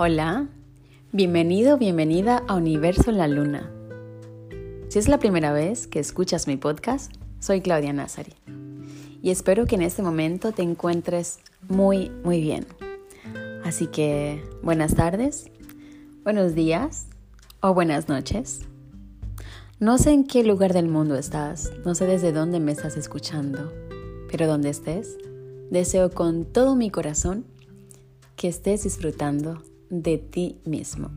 Hola, bienvenido, bienvenida a Universo en la Luna. Si es la primera vez que escuchas mi podcast, soy Claudia Nazari y espero que en este momento te encuentres muy, muy bien. Así que buenas tardes, buenos días o buenas noches. No sé en qué lugar del mundo estás, no sé desde dónde me estás escuchando, pero donde estés, deseo con todo mi corazón que estés disfrutando de ti mismo.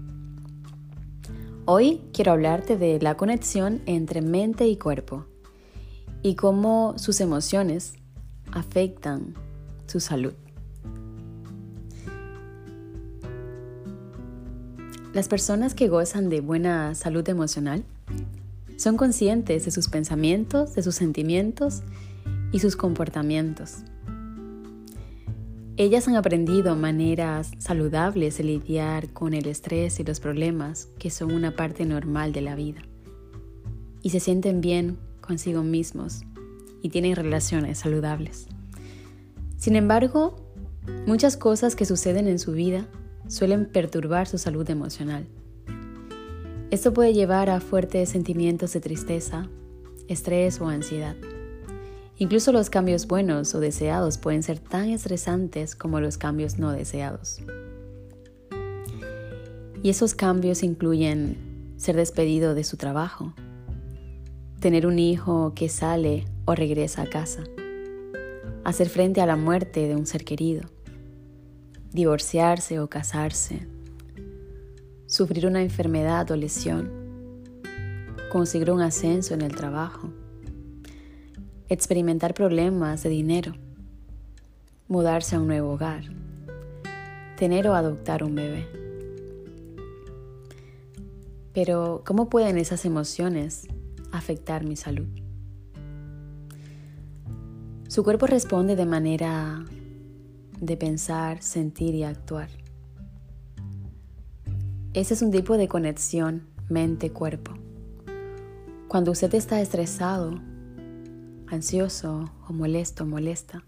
Hoy quiero hablarte de la conexión entre mente y cuerpo y cómo sus emociones afectan su salud. Las personas que gozan de buena salud emocional son conscientes de sus pensamientos, de sus sentimientos y sus comportamientos. Ellas han aprendido maneras saludables de lidiar con el estrés y los problemas que son una parte normal de la vida. Y se sienten bien consigo mismos y tienen relaciones saludables. Sin embargo, muchas cosas que suceden en su vida suelen perturbar su salud emocional. Esto puede llevar a fuertes sentimientos de tristeza, estrés o ansiedad. Incluso los cambios buenos o deseados pueden ser tan estresantes como los cambios no deseados. Y esos cambios incluyen ser despedido de su trabajo, tener un hijo que sale o regresa a casa, hacer frente a la muerte de un ser querido, divorciarse o casarse, sufrir una enfermedad o lesión, conseguir un ascenso en el trabajo, experimentar problemas de dinero, mudarse a un nuevo hogar, tener o adoptar un bebé. Pero, ¿cómo pueden esas emociones afectar mi salud? Su cuerpo responde de manera de pensar, sentir y actuar. Ese es un tipo de conexión mente-cuerpo. Cuando usted está estresado, ansioso o molesto, molesta.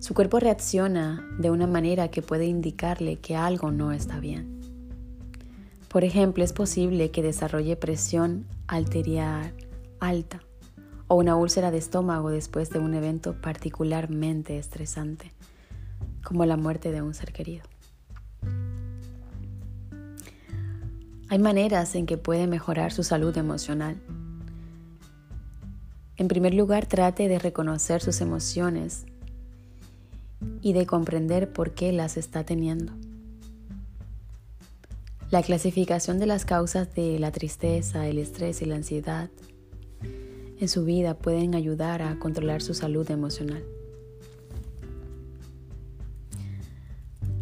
Su cuerpo reacciona de una manera que puede indicarle que algo no está bien. Por ejemplo, es posible que desarrolle presión arterial alta o una úlcera de estómago después de un evento particularmente estresante, como la muerte de un ser querido. Hay maneras en que puede mejorar su salud emocional en primer lugar, trate de reconocer sus emociones y de comprender por qué las está teniendo. La clasificación de las causas de la tristeza, el estrés y la ansiedad en su vida pueden ayudar a controlar su salud emocional.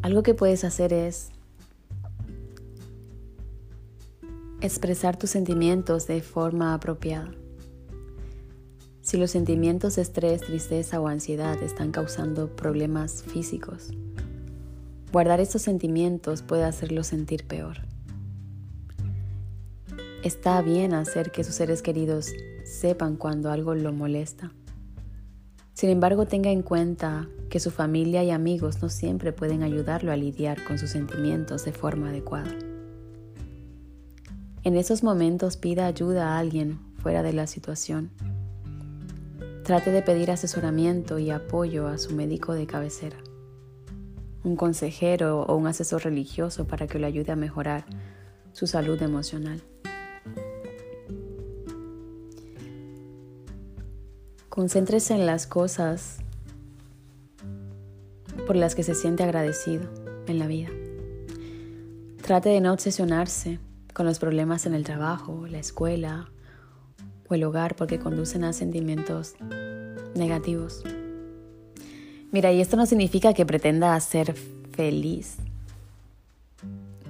Algo que puedes hacer es expresar tus sentimientos de forma apropiada. Si los sentimientos de estrés, tristeza o ansiedad están causando problemas físicos, guardar estos sentimientos puede hacerlos sentir peor. Está bien hacer que sus seres queridos sepan cuando algo lo molesta. Sin embargo, tenga en cuenta que su familia y amigos no siempre pueden ayudarlo a lidiar con sus sentimientos de forma adecuada. En esos momentos pida ayuda a alguien fuera de la situación Trate de pedir asesoramiento y apoyo a su médico de cabecera, un consejero o un asesor religioso para que le ayude a mejorar su salud emocional. Concéntrese en las cosas por las que se siente agradecido en la vida. Trate de no obsesionarse con los problemas en el trabajo, la escuela el hogar porque conducen a sentimientos negativos. Mira, y esto no significa que pretenda ser feliz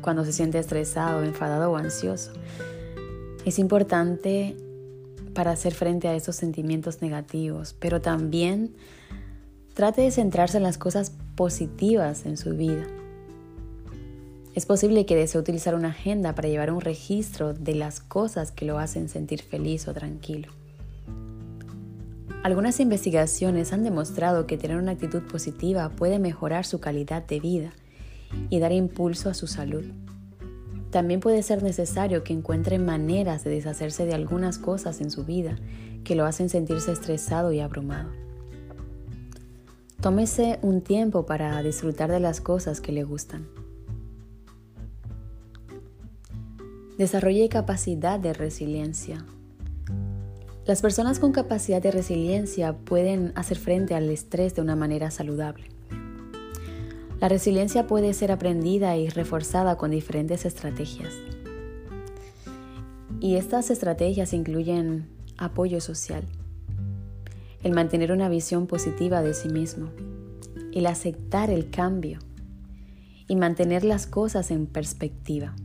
cuando se siente estresado, enfadado o ansioso. Es importante para hacer frente a esos sentimientos negativos, pero también trate de centrarse en las cosas positivas en su vida. Es posible que desee utilizar una agenda para llevar un registro de las cosas que lo hacen sentir feliz o tranquilo. Algunas investigaciones han demostrado que tener una actitud positiva puede mejorar su calidad de vida y dar impulso a su salud. También puede ser necesario que encuentre maneras de deshacerse de algunas cosas en su vida que lo hacen sentirse estresado y abrumado. Tómese un tiempo para disfrutar de las cosas que le gustan. Desarrolle capacidad de resiliencia. Las personas con capacidad de resiliencia pueden hacer frente al estrés de una manera saludable. La resiliencia puede ser aprendida y reforzada con diferentes estrategias. Y estas estrategias incluyen apoyo social, el mantener una visión positiva de sí mismo, el aceptar el cambio y mantener las cosas en perspectiva.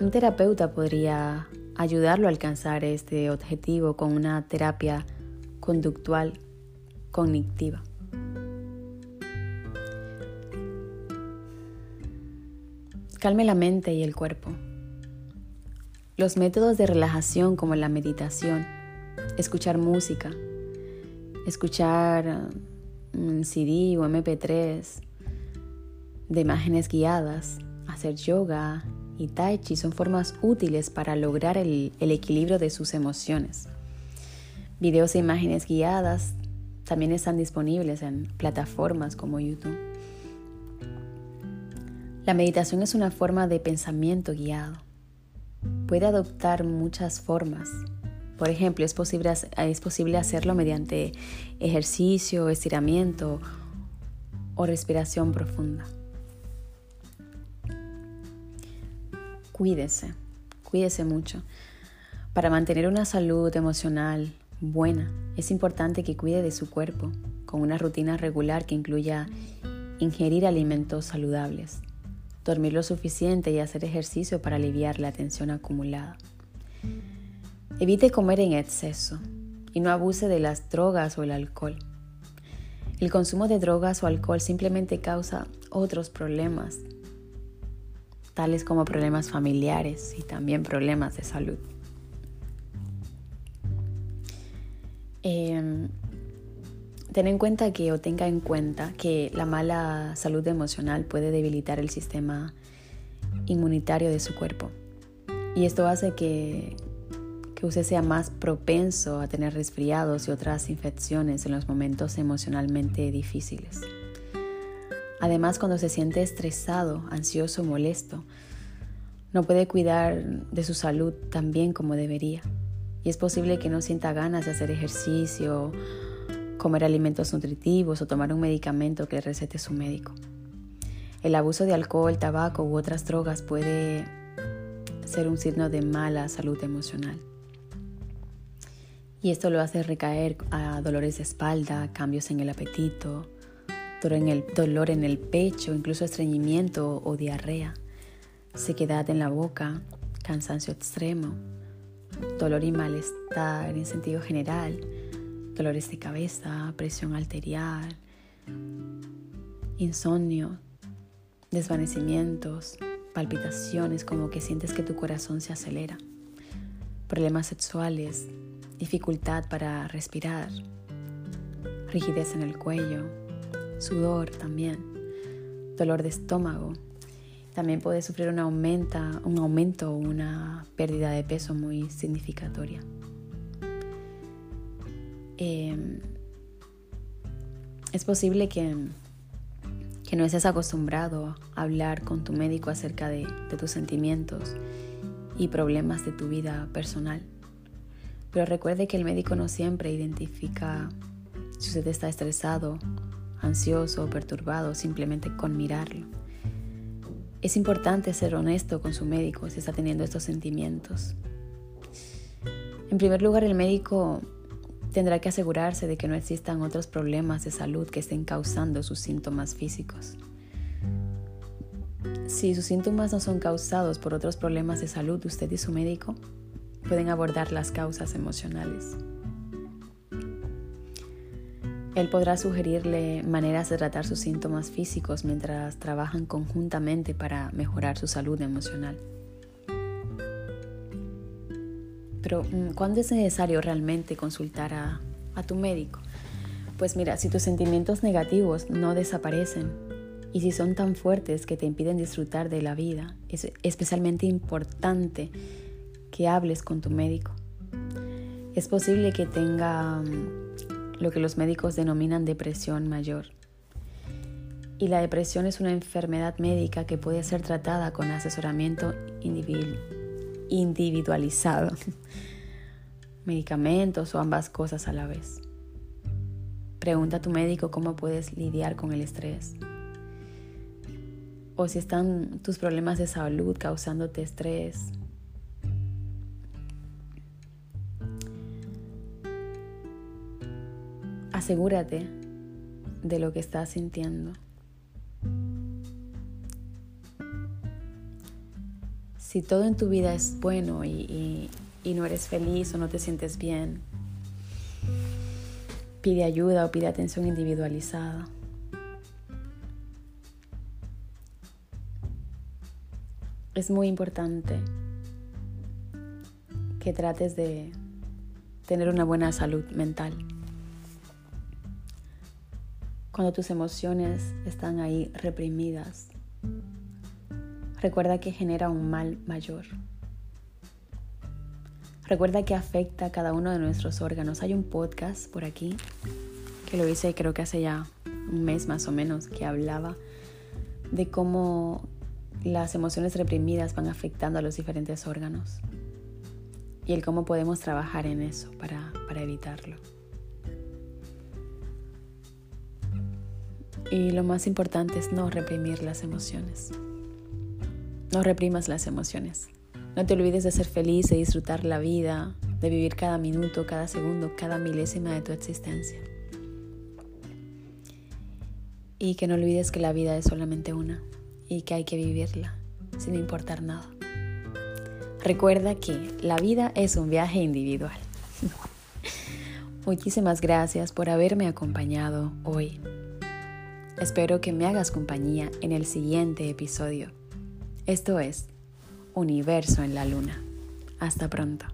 Un terapeuta podría ayudarlo a alcanzar este objetivo con una terapia conductual cognitiva. Calme la mente y el cuerpo. Los métodos de relajación como la meditación, escuchar música, escuchar un CD o MP3 de imágenes guiadas, hacer yoga y tai chi son formas útiles para lograr el, equilibrio de sus emociones. Videos e imágenes guiadas también están disponibles en plataformas como YouTube. La meditación es una forma de pensamiento guiado. Puede adoptar muchas formas. Por ejemplo, es posible, es posible hacerlo mediante ejercicio, estiramiento o respiración profunda. Cuídese, cuídese mucho. Para mantener una salud emocional buena, es importante que cuide de su cuerpo con una rutina regular que incluya ingerir alimentos saludables dormir lo suficiente y hacer ejercicio para aliviar la tensión acumulada. Evite comer en exceso y no abuse de las drogas o el alcohol. El consumo de drogas o alcohol simplemente causa otros problemas, tales como problemas familiares y también problemas de salud. Eh, Ten en cuenta que o tenga en cuenta que la mala salud emocional puede debilitar el sistema inmunitario de su cuerpo. Y esto hace que, que usted sea más propenso a tener resfriados y otras infecciones en los momentos emocionalmente difíciles. Además, cuando se siente estresado, ansioso, molesto, no puede cuidar de su salud tan bien como debería. Y es posible que no sienta ganas de hacer ejercicio comer alimentos nutritivos o tomar un medicamento que recete su médico. El abuso de alcohol, tabaco u otras drogas puede ser un signo de mala salud emocional. Y esto lo hace recaer a dolores de espalda, cambios en el apetito, en el, dolor en el pecho, incluso estreñimiento o diarrea, sequedad en la boca, cansancio extremo, dolor y malestar en sentido general, dolores de cabeza, presión arterial, insomnio, desvanecimientos, palpitaciones como que sientes que tu corazón se acelera, problemas sexuales, dificultad para respirar, rigidez en el cuello, sudor también, dolor de estómago. También puedes sufrir un, aumenta, un aumento o una pérdida de peso muy significatoria. Em, es posible que, que, no estés acostumbrado a hablar con tu médico acerca de, de tus sentimientos y problemas de tu vida personal. Pero recuerde que el médico no siempre identifica si usted está estresado, ansioso o perturbado simplemente con mirarlo. Es importante ser honesto con su médico si está teniendo estos sentimientos. En primer lugar, el médico Tendrá que asegurarse de que no existan otros problemas de salud que estén causando sus síntomas físicos. Si sus síntomas no son causados por otros problemas de salud, usted y su médico pueden abordar las causas emocionales. Él podrá sugerirle maneras de tratar sus síntomas físicos mientras trabajan conjuntamente para mejorar su salud emocional. Pero mm, ¿cuándo es necesario realmente consultar a, tu médico? Pues mira, si tus sentimientos negativos no desaparecen y si son tan fuertes que te impiden disfrutar de la vida, es especialmente importante que hables con tu médico. Es posible que tenga mm, lo que los médicos denominan depresión mayor. Y la depresión es una enfermedad médica que puede ser tratada con asesoramiento individualizado, medicamentos o ambas cosas a la vez. Pregunta a tu médico cómo puedes lidiar con el estrés. O si están tus problemas de salud causándote estrés. Asegúrate de lo que estás sintiendo. Si todo en tu vida es bueno y, y no eres feliz o no te sientes bien, pide ayuda o pide atención individualizada. Es muy importante que trates de tener una buena salud mental. Cuando tus emociones están ahí reprimidas, recuerda que genera un mal mayor. Recuerda que afecta a cada uno de nuestros órganos. Hay un podcast por aquí que lo hice creo que hace ya un mes más o menos que hablaba de cómo las emociones reprimidas van afectando a los diferentes órganos y el cómo podemos trabajar en eso para, para evitarlo. Y lo más importante es no reprimir las emociones. No reprimas las emociones. No te olvides de ser feliz, de disfrutar la vida, de vivir cada minuto, cada segundo, cada milésima de tu existencia. Y que no olvides que la vida es solamente una y que hay que vivirla sin importar nada. Recuerda que la vida es un viaje individual. Muchísimas gracias por haberme acompañado hoy. Espero que me hagas compañía en el siguiente episodio. Esto es universo en la luna. Hasta pronto.